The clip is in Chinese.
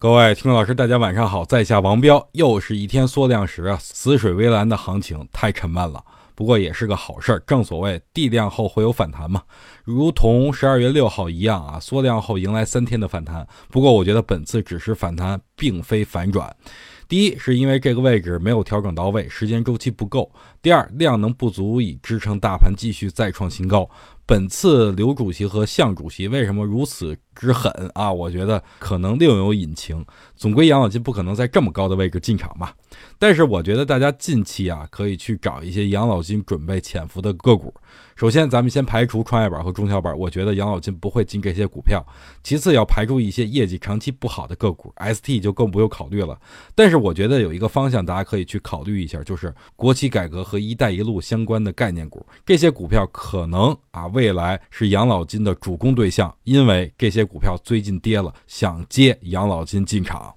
各位听众老师，大家晚上好，在下王彪，又是一天缩量时啊，死水微澜的行情太沉闷了，不过也是个好事儿。正所谓地量后会有反弹嘛，如同十二月六号一样啊，缩量后迎来三天的反弹。不过我觉得本次只是反弹，并非反转。第一是因为这个位置没有调整到位，时间周期不够；第二，量能不足以支撑大盘继续再创新高。本次刘主席和向主席为什么如此之狠啊？我觉得可能另有隐情。总归养老金不可能在这么高的位置进场吧？但是我觉得大家近期啊，可以去找一些养老金准备潜伏的个股。首先，咱们先排除创业板和中小板，我觉得养老金不会进这些股票。其次，要排除一些业绩长期不好的个股，ST 就更不用考虑了。但是我觉得有一个方向大家可以去考虑一下，就是国企改革和“一带一路”相关的概念股，这些股票可能啊未来是养老金的主攻对象，因为这些股票最近跌了，想接养老金进场。